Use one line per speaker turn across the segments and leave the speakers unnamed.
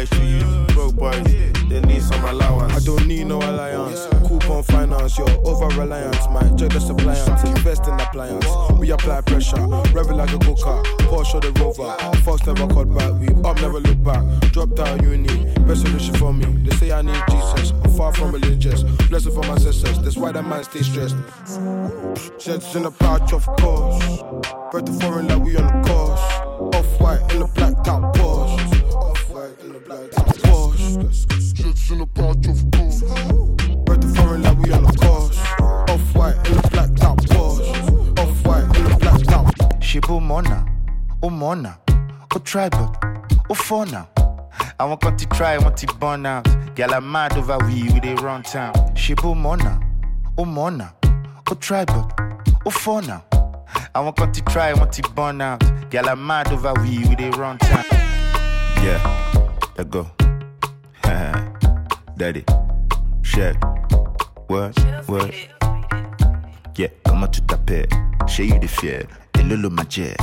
to you. Broke boys, they need some allowance. I don't need no alliance. Coupon finance, you're over reliance. My check the suppliance, invest in appliance. We apply pressure, revel like a go-kart. Porsche the rover, Fox never cut back. We up, never look back. Dropped out uni, best solution for me. They say I need Jesus, I'm far from religious. Blessing for my sisters, that's why that man stay stressed. Jets in the pouch, of course. Bread the foreign like we on the course. Off white in the blacked out Porsche. Like
Mona, O Mona, oh O tribal, O oh fauna. I want to try, want to burn out. Girl, I'm mad over we, we they run town. Shibu Mona, O Mona, O tribal, O fauna. I want to try, want to burn out. Girl, I'm mad over we, we they run town. Yeah, go. Daddy, check. What, what? Yeah, comment tu t'appelles? Chez you the fier, et lolo ma jet.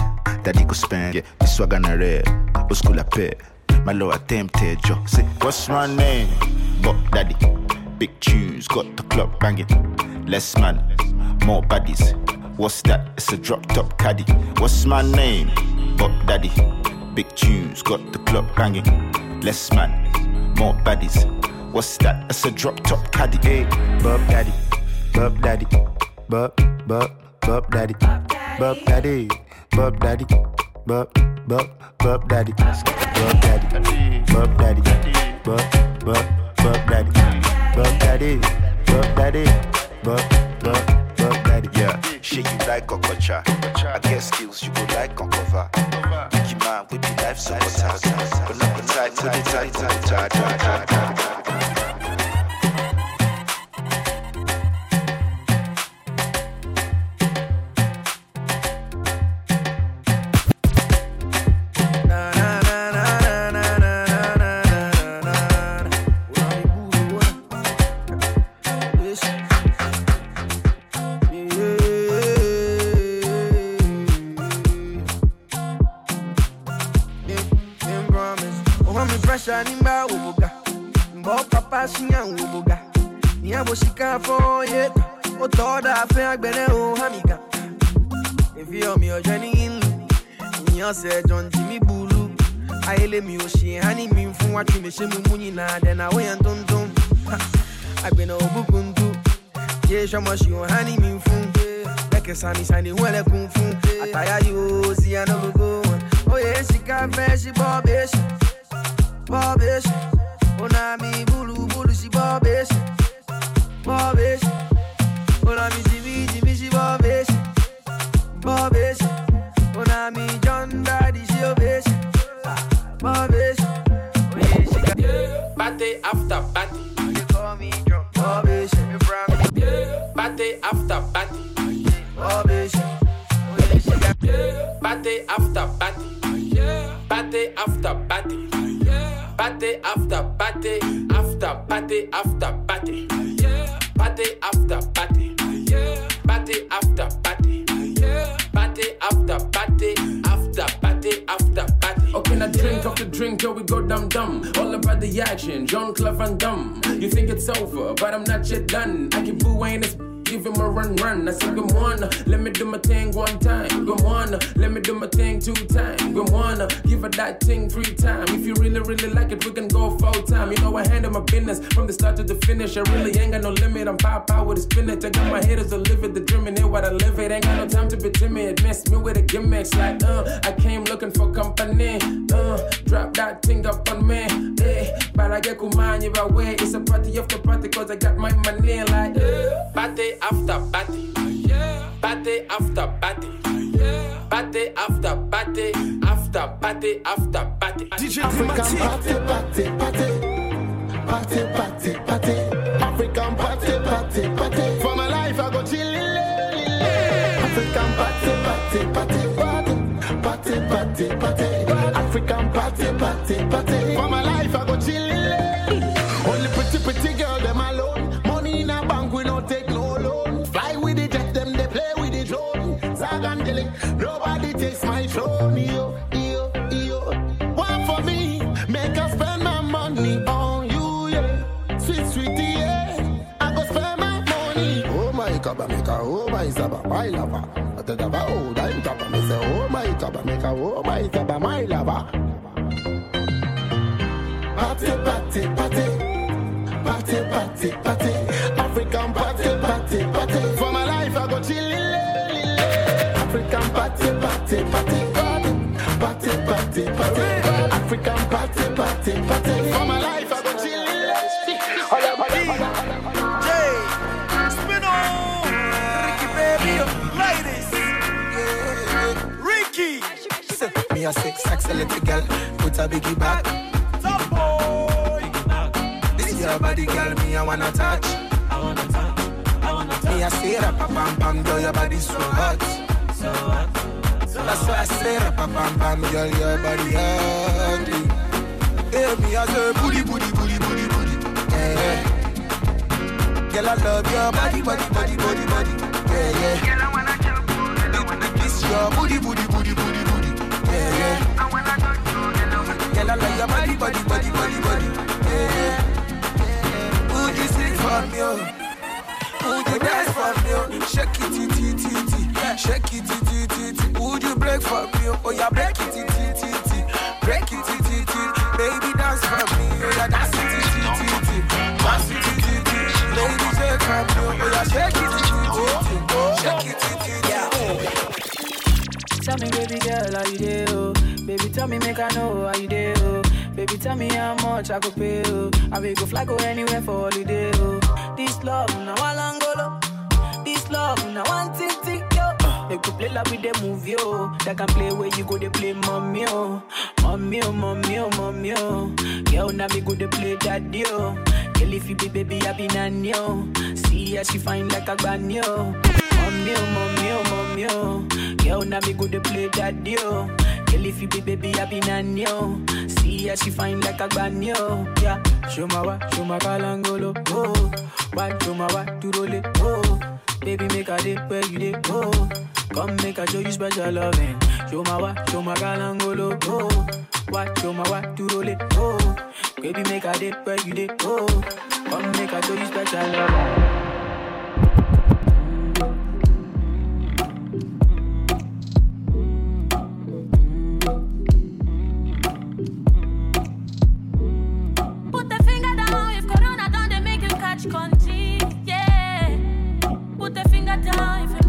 Daddy go spend, yeah, the swag on a red. Au school la paix, my low attempted, eh, yo. Say, what's my name? But daddy, big tunes, got the club banging. Less man, more baddies. What's that? It's a drop top caddy. What's my name? But daddy, big tunes, got the club banging. Less man, more baddies. What's that? It's a drop top caddy. Eh? Hey, Bob daddy, Bob daddy, Bob, Bob, Bob daddy, Bob daddy, Bob daddy, Bob, Bob, Bob daddy, Bob daddy, Bob daddy, Bob, Bob, Bob daddy, Bob daddy, Bob daddy, Bob, Bob, Bob daddy. Yeah, shit you like Okocha. I guess skills you go like on cover. Man with the life tight, but not tight the tight the tight, tight,
yé sọmọ ṣì ò hání mi fún lẹ́kẹ̀ sani sani wọ́n lẹ́kùn fún àtàyà yóò sí àná gbogbo wọn ó yẹ ṣìkà fẹ́ ṣí bọ́ bẹ́ẹ̀ ṣe Bobish.
After party. Party after party. Party after party. After party after party. Party after party. Party after party. Party after party. After party after party. Okay, now drink the drink, yo, we go dumb dumb. All about the action, Jean-Claude Van Damme. You think it's over, but I'm not yet done. I keep booing this give him a run, run. I said, good morning, let me do my thing one time. Good morning, let me do my thing two times. Good morning, give her that thing three times. If you really, really like it, we can go full time. You know, I handle my business from the start to the finish. I really ain't got no limit. I'm power power with a spinach. I got my haters to live it, the dream and here what I live it. Ain't got no time to be timid. Mess me with a gimmicks like, uh, I came looking for company. Uh, drop that thing up on me. Eh, but I get kumani by way. It's a party after party cause I got my money like, uh, party after party. Party after party. Party after party. After party after party.
DJ
African party, party, party. Party, party, party. African party, party, party. For my life, I go chillin'. African party, party, party. Party, party, party. African party, party, party. For my life, I go chillin'. Only pretty, pretty girl, them. Money takes my throne. Yo, yo, yo. One for me, make us spend my money on you, yeah. Sweet, sweetie, yeah. I go spend my money. Oh my kaba, make a oh my saba, my lover. I tell about oh, I'm kaba, me say oh my kaba, make a oh my saba, my lover. Party, party, party. Party, party, party. Party, party, party, party. Party, party, party. African party, party, party. For my life, I go chillin'.
Jay, spin on. Ricky baby, ladies. Ricky.
Say, Me a sex, sexy little girl. Put a biggie back.
Top boy.
This your body, girl. Me I wanna touch. I wanna touch. I wanna touch. Me I say that, pam pam pam, girl, your body so hot. So hot. That's why I say pam pam pam, girl, your body ugly. Hey, me I eh, say booty, booty, booty, booty, booty. Yeah, yeah. Girl, I love your body, body, body, body, body. Yeah, yeah. Girl, I wanna jump, This your booty, booty, booty, booty, booty. Yeah, yeah. I wanna touch you, Girl, I love your body, body, body, body, body. Yeah, yeah. Would you sing for me? oh? Would you dance for me? oh? Shake it, it, it, it, it. Shake it, it, it, it. Would you break for me? oh? Oh, yeah, break it, it, it, it. Break it, it, it, it. Baby, dance for me. Oh, yeah, dance it, it, it, it. Dance it, it, it, it. Baby, shake for me. Oh, yeah, shake it, it, it, it. Shake it, it, it, it.
Tell me, baby girl, how you dey, oh? Baby, tell me, make I know how you dey, oh? Baby, tell me how much I could pay, oh? I will go fly, go anywhere for holiday, oh? This love, Make you play like with the movie, oh. That can play where you go, they play mommy, oh. Mommy, oh, mommy, oh, mommy, oh. Girl, now me go, they play daddy, oh. Girl, if you be baby, I be nanny, oh. See how she fine like a granny, oh. Mommy, oh, mommy, oh, mommy, oh. Girl, now me go to play daddy, oh. Girl, if you be baby, I be nanny, oh. See how she fine like a granny, oh. Yeah, show my wa, show my kalangolo, oh. Why, roll it, oh. Baby, make a day where you dey, oh. Come make a show you special loving. Show my wa, show my kalangolo, oh. Why, show my wa, to roll it, oh. Baby, make a dip where you dey, oh. Come make a show you special loving.
Put the finger down if Corona done, they make you catch country. Yeah. Put the finger down if you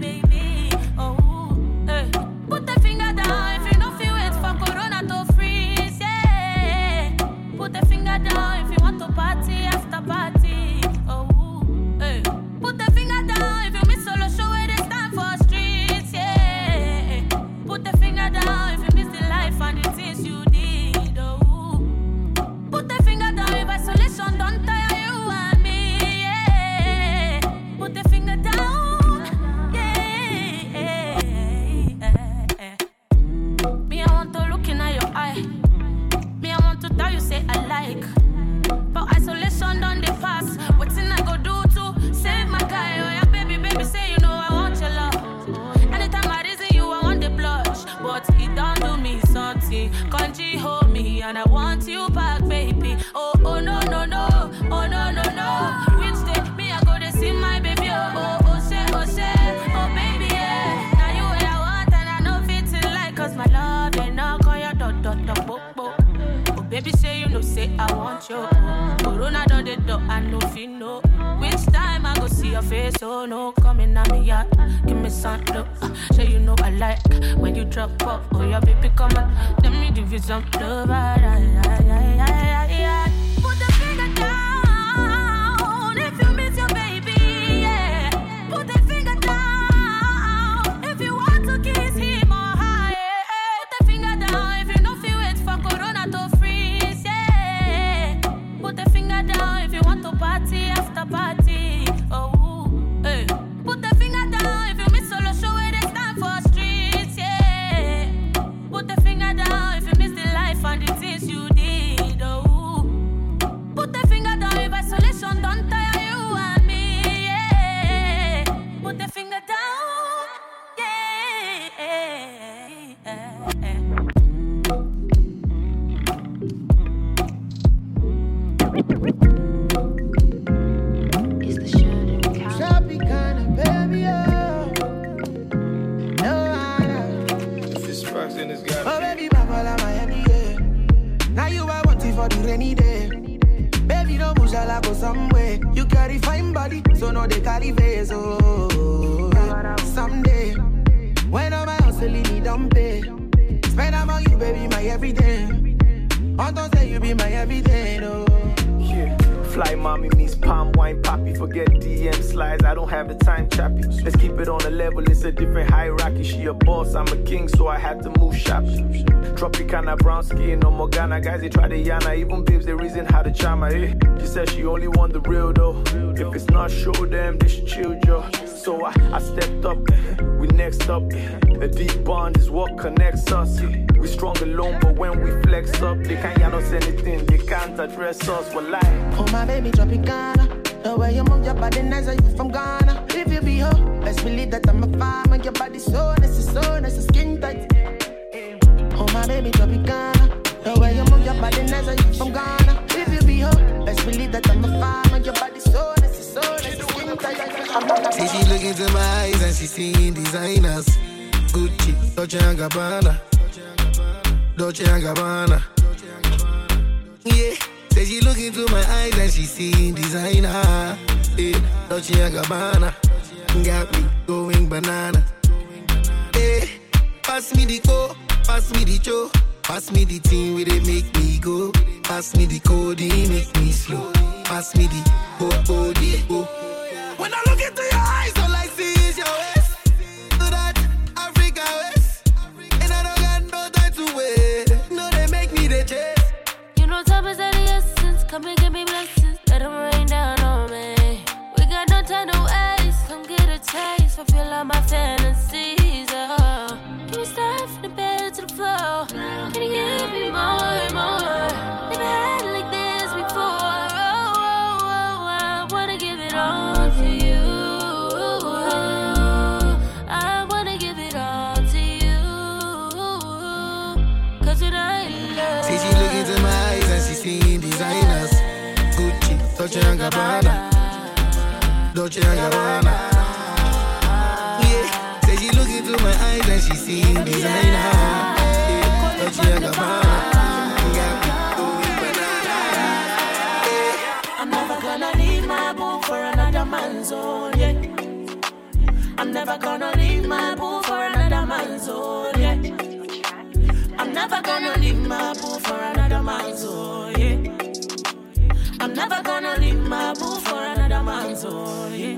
baby. Oh, hey. Put finger down if you don't feel for Corona to freeze. Yeah. Put the finger down if you want to party after party. I want you back, baby. Oh, oh, no, no, no. Oh, no, no, no. Which day me, I go to see my baby. Oh, oh, oh, say, oh, say. Oh, baby, yeah. Now you what I want, and I know fitting like, cause my love, they knock on your door, door, door, bo, bo. Oh, baby, say, you know, say, I want you. Corona, don't they, door, I know, feel no face, oh no, coming at me, yeah. Give me some love, uh, so you know I like when you drop off. Oh, your baby come on, let me give you some love, ah, yeah, yeah, yeah, yeah, yeah. Put the finger down if you miss your baby, yeah. Put the finger down if you want to kiss him or yeah. Put the finger down if you know for Corona to freeze, yeah. Put the finger down if you want to party after party,
move shopping. Tropicana brown skin, no more Ghana. Guys, they try to yana. Even babes, they reason how to charm her. Eh? She said she only want the real though. If it's not show them, they should chill, Joe. So I, I stepped up, we next up. A deep bond is what connects us. We strong alone, but when we flex up, they can't yell us anything, they can't address us. Well, like,
Oh my baby, Tropicana. The way you move your body nice, are you from Ghana? If you be her, best believe that I'm a farmer. Your body so nice, so nice, skin tight. My baby, Tropicana. The way you move your body nice, are you from Ghana? If you be her, best believe that I'm a farmer. Your body so nice, so nice, skin tight.
See she look into my eyes and she seeing designers. Gucci, Dolce and Gabbana, Dolce and Gabbana. Yeah, say she look into my eyes and she seeing designer. Yeah, Dolce and Gabbana, got me going banana. Yeah, pass me the co, pass me the cho, pass me the thing where they make me go. Pass me the code, make me slow. Pass me the go, go, the go. When I look into your eyes, all I see is your waist. Do that Africa waist. And I don't got no time to wait. No, they make me the chase.
You know time is of the essence. Come and give me blessings. Let them rain down on me. We got no time to waste. Come get a taste. Fulfill all my fantasies.
Gabbana, Dolce and Gabbana. Yeah, say she look into my eyes and she seeing designer. Yeah, Dolce and Gabbana.
Man's own, yeah. I'm never gonna leave my boo for another man's own, yeah. I'm never gonna leave my boo for another man's own. I'm never gonna leave my boo for another man's own, oh, yeah.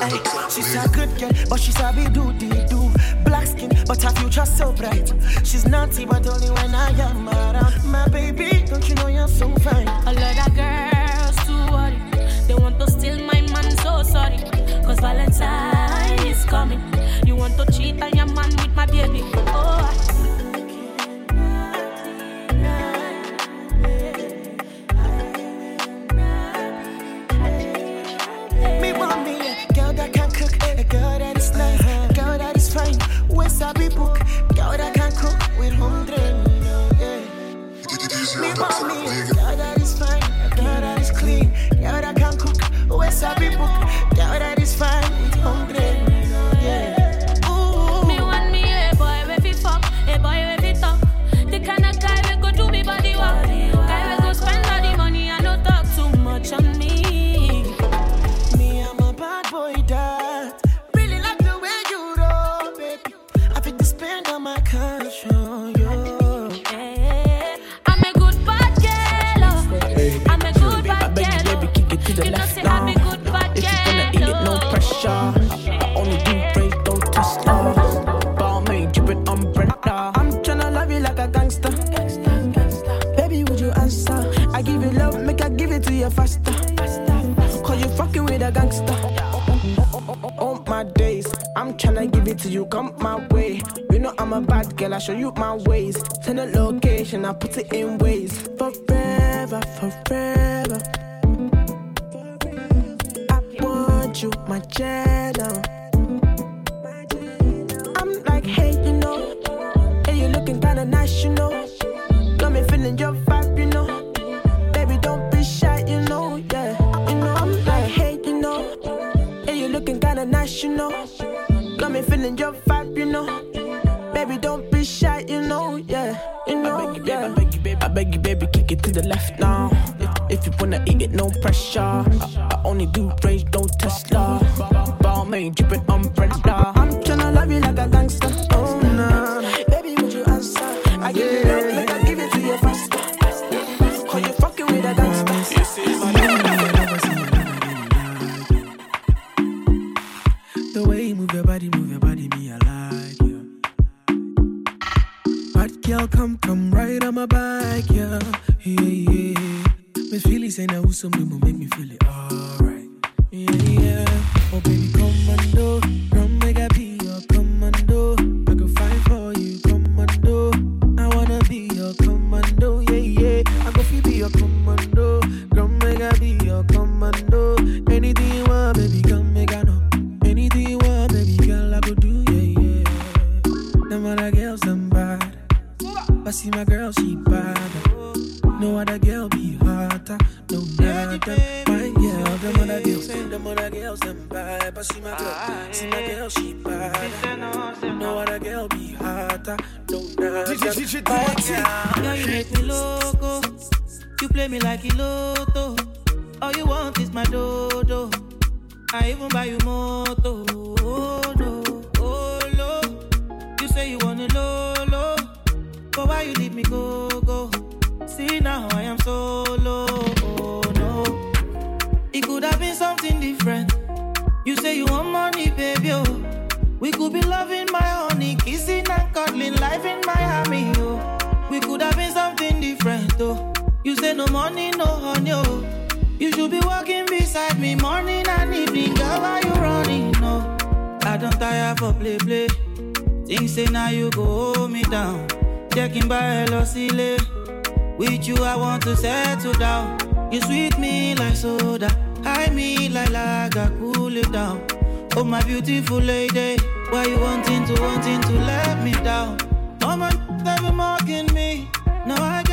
Ay, she's a good girl, but she's a be do do. Black skin, but her future so bright. She's naughty, but only when I am around. My baby, don't you know you're so fine?
A lot of girls too worried. They want to steal my man, so sorry. Cause Valentine is coming. You want to cheat on your man with my baby. Oh.
A
gangster. All my days, I'm tryna give it to you, come my way. You know I'm a bad girl, I show you my ways. Send a location, I put it in ways. Forever, forever. I want you, my channel. I'm like, hey, you know, hey, you looking kinda nice, you know. Got me feeling your you know. Got me feeling your vibe, you know. Baby, don't be shy, you know, yeah. You know, I beg you, yeah. baby, I beg you, baby, I beg you, baby, kick it to the left now. If, you wanna eat it, no pressure. I, I only do range, don't Tesla. Balmain, dripping umbrella.
Some
like a lotto. All you want is my dodo. I even buy you moto. Oh no, oh no. You say you wanna lolo, but why you leave me go go? See now I am solo. Oh no, it could have been something different. You say you want money, baby. Oh, we could be loving my honey, kissing and cuddling, life in Miami. Oh, we could have been something different. Oh, you say no money, no honey. Oh. You should be walking beside me morning and evening. Girl, why you running? No, I don't tire for play play. Think say now you go hold me down. Checking by Elosile. With you, I want to settle down. You sweet me like soda. High me like lager, cool it down. Oh, my beautiful lady. Why you wanting to, wanting to let me down? Oh, my, they be mocking me. No, I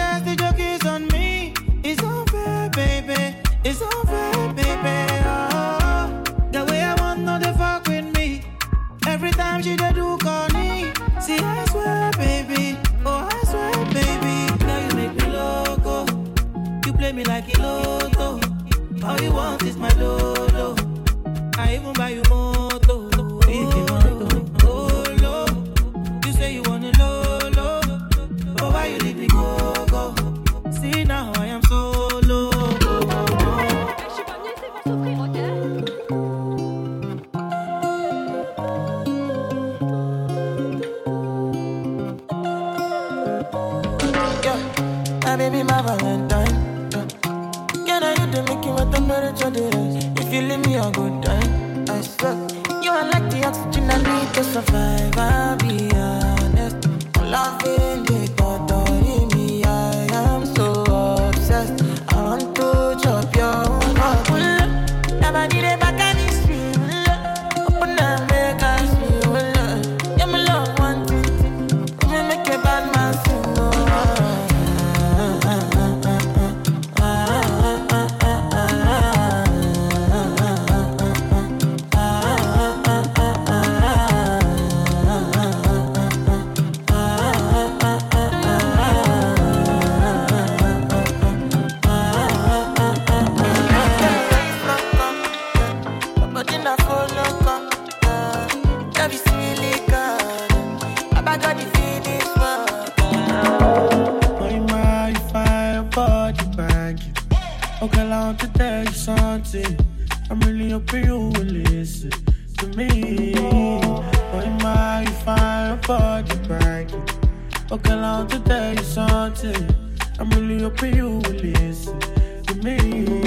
Okay, I want to tell you something. I'm really hoping you will listen to me.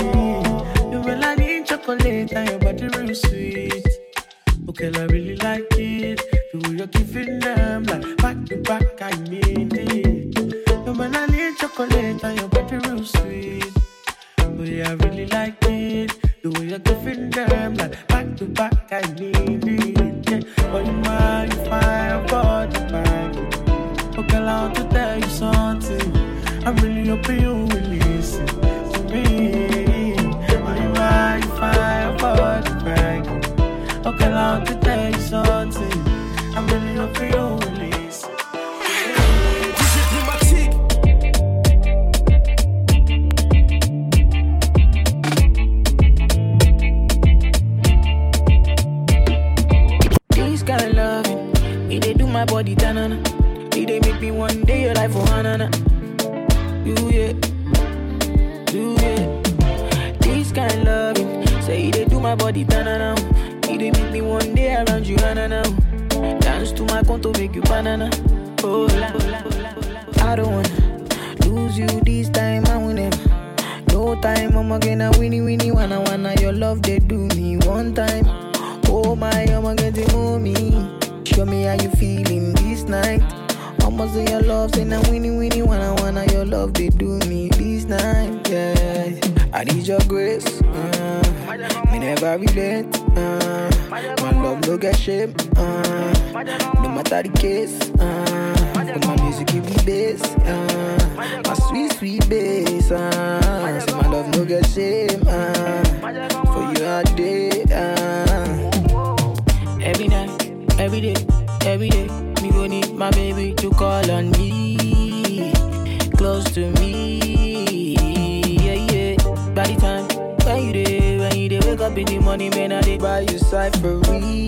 chocolate and your body real sweet. Okay, I really like it. The way you're giving them like back to back, I need it. No man, I need chocolate and your body real sweet. But yeah, I really like it. The way you're giving them like back to back, I need it. Yeah, but you mind if I body? Want to tell you something. I'm really hoping you will listen to me. But you mind if oh, I body back? Okay, want to tell you something. I'm really hoping you will listen. Kind of loving, it they do my body tanana. It they make me one day your life oh, for hanana. You yeah, you yeah. This kind of loving, say they do my body tanana. It they make me one day around you hanana. Dance to my conto make you banana. Oh la, la. I don't wanna lose you this time. I will never. No time, I'm gonna winnie winnie wanna wanna your love they do me one time. Oh my, I'm getting mommy. Show me how you feeling this night. Almost in your love, say now winnie winnie wanna wanna your love they do me this night. Yeah, I need your grace. Uh, me never relent. Uh, my love no get shame. Uh, no matter the case. Uh, but my music give me bass. Uh, my sweet sweet bass. Uh, say my love no get shame. Uh, for you all day. Uh, Every night, every day, every day, me go need my baby to call on me, close to me, yeah yeah. By the time when you dey, when you dey wake up in the morning, man, I dey buy you cyphery,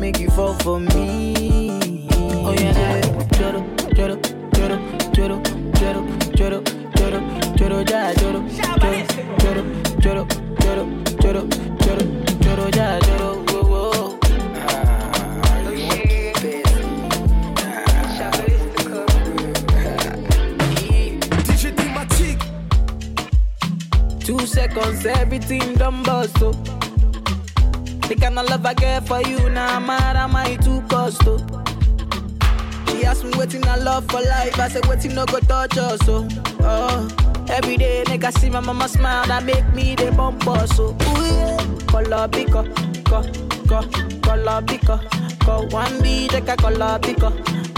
make you fall for me. Oh yeah, yeah. Joro, joro, joro, joro, joro, joro, joro, joro, ja, joro, joro, joro, joro, joro, joro, joro, joro, ja, joro, seconds, everything done bust, oh. The kind of love I get for you, now mad, am I too cost, oh. She asked me waiting I love for life, I said waiting no go touch us, oh. oh. Every day, I see my mama smile, that make me the bump us, so ooh yeah. Color pico, co, co, biko, ko one bi jeka kola biko,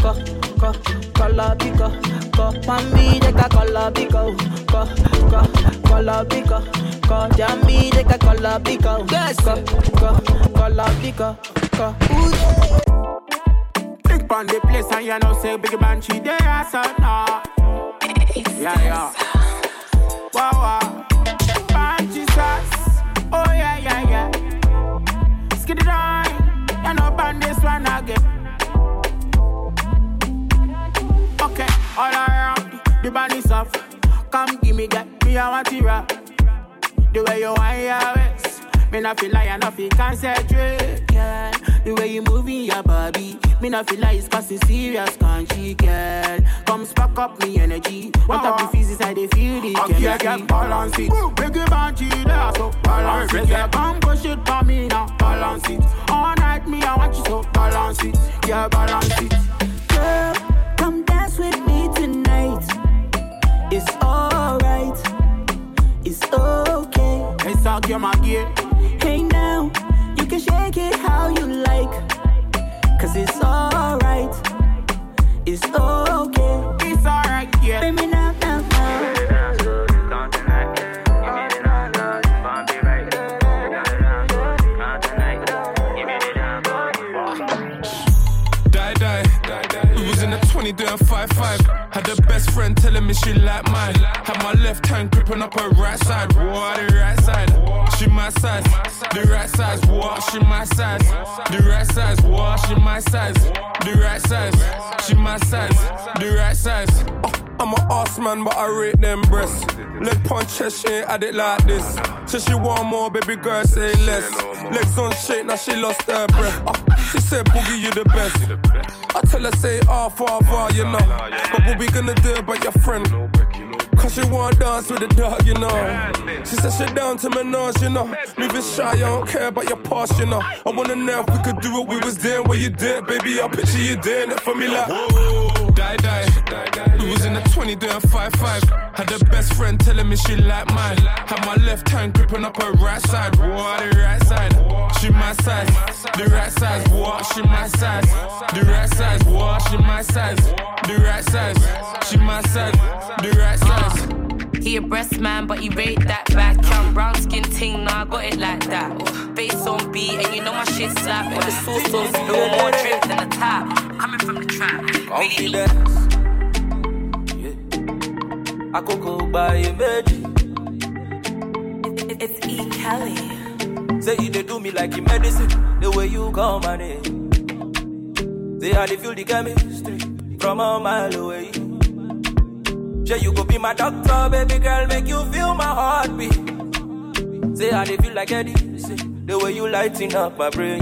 ko ko kola biko, ko one bi jeka kola biko, ko ko kola biko, ko jam bi jeka kola Yes, ko ko kola biko, ko.
Big band the place and you know say big man she dey hustle now. Yeah yeah. Wow wow. All around the band is off. Come give me that, me I want to rap. The way you want your waist, me not feel like I not feel concentrate. Yeah. The way you moving your body, me not feel like it's causing serious country, girl. Come spark up me energy. What up the physics I uh-huh. they feel the
Okay,
chemistry.
get balance it. Big it banty there, so balance it. Yeah,
Come push it for me now.
balance it.
All night me I want you so.
Balance it. Yeah, balance it.
Okay.
Hey, my gear.
Hey now, you can shake it how you like. Cause it's alright. It's okay.
It's alright, yeah.
Baby, now, now, now.
Die, die. We was in the 20 doing 5-5. Best friend telling me she like mine. Had my left hand gripping up her right side. What the right side? She my size. The right size. What? She my size. The right size. What? She my size. The right size. She my size. The right size. Oh, I'm an ass man, but I rate them breasts. Leg punch she ain't had it like this. So she want more, baby girl, say less. Legs on shake, now she lost her breath. Oh, she said, Boogie, you the best. I tell her, say, ah, far, you know. But what we gonna do about your friend? Cause she wanna dance with the dog, you know. She said she down to my nose, you know. Moving shy, I don't care about your past, you know. I wanna know if we could do what we was doing, what you did, baby. I picture you doing it for me like. Whoa, die, die. We was in the 20 doing 5-5. Had the best friend telling me she like mine. Had my left hand gripping up her right side. What the right side? She my size. The right size. What? She my size. The right size. What? She my size. The right size. She my size. The right size.
He a breast man, but he rate that back. Young brown skin ting, nah, I got it like that. Bass on beat, and you know my shit slap. When the sauce on spill, more drink than a tap. Coming from the trap. Really
Akoko by méjì.
It's E. Kelly.
Say you dey do me like a medicine, the way you call my name. Say I dey feel the chemistry from a mile away. Say you go be my doctor, baby girl, make you feel my heartbeat. Say I dey feel like Eddie, say the way you lighting up my brain.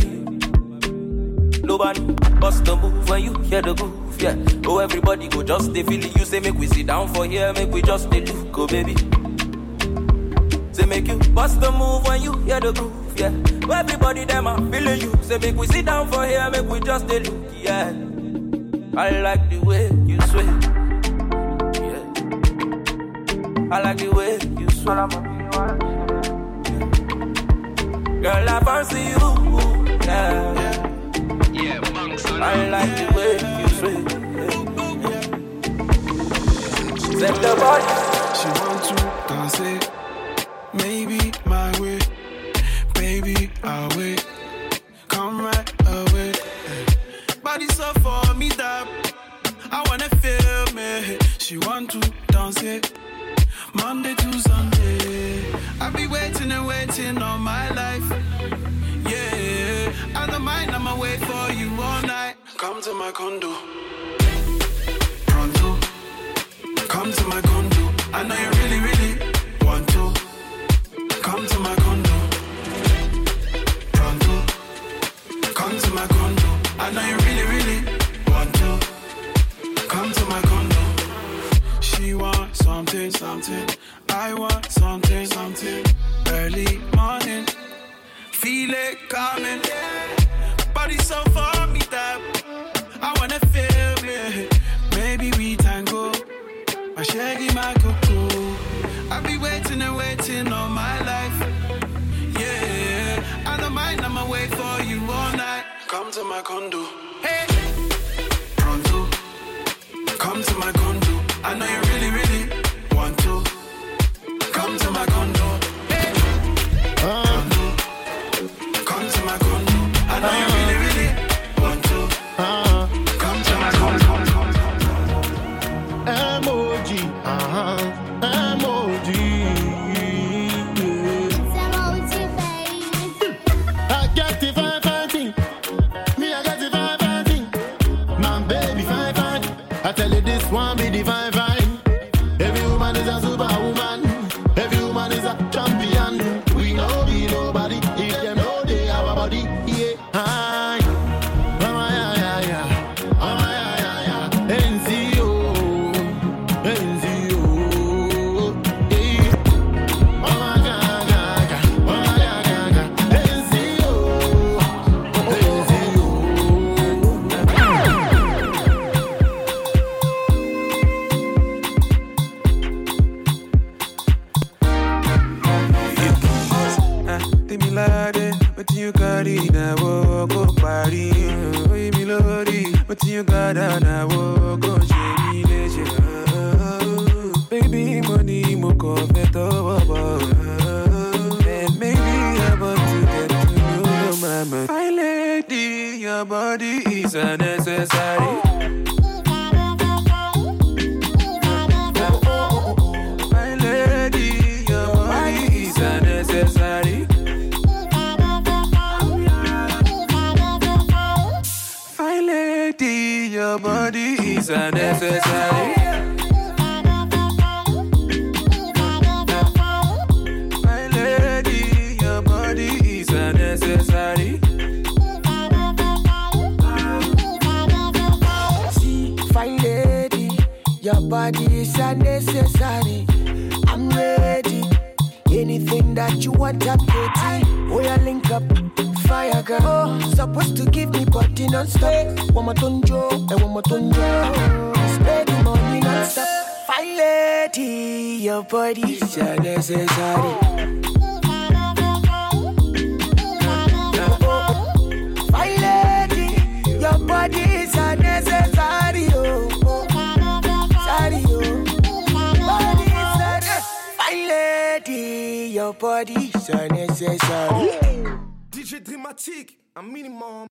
Nobody bust the move when you hear the groove, yeah. Oh, everybody go just they feel it. You say make we sit down for here, make we just they look, go baby. Say make you bust the move when you hear the groove, yeah. Oh, everybody them are feeling you. Say make we sit down for here, make we just they look, yeah. I like the way you sway, I like the way you sway. Girl, I fancy you, yeah.
Yeah, monks
I like the way you sway. Set the body.
She want to dance it, maybe waiting all my life. Yeah, I don't mind. I'ma wait for you all night. Come to my condo. Pronto. Come to my condo. I know you really, really want to. Come to my condo. Pronto. Come to my condo. I know you really, really want to. Come to my condo. She wants something, something. I want something, something. Early morning. Feel it coming. Body so for me that I wanna feel me. Maybe we tango. My shaggy, my cocoa. I be waiting and waiting all my life. Yeah, I don't mind. I'ma wait for you all night. Come to my condo. Hey, pronto. Come to my condo. I know you really, really
your body is a necessary. Your body is unnecessary.
I'm ready. Anything
that you want, I'm ready. Give me non-stop. One more tonjo, and one more tonjo. Spend the money non-stop. Fine lady, your body's a necessary. Your body a necessary. Oh, oh. A a necessary.
DJ Dramatique, un minimum.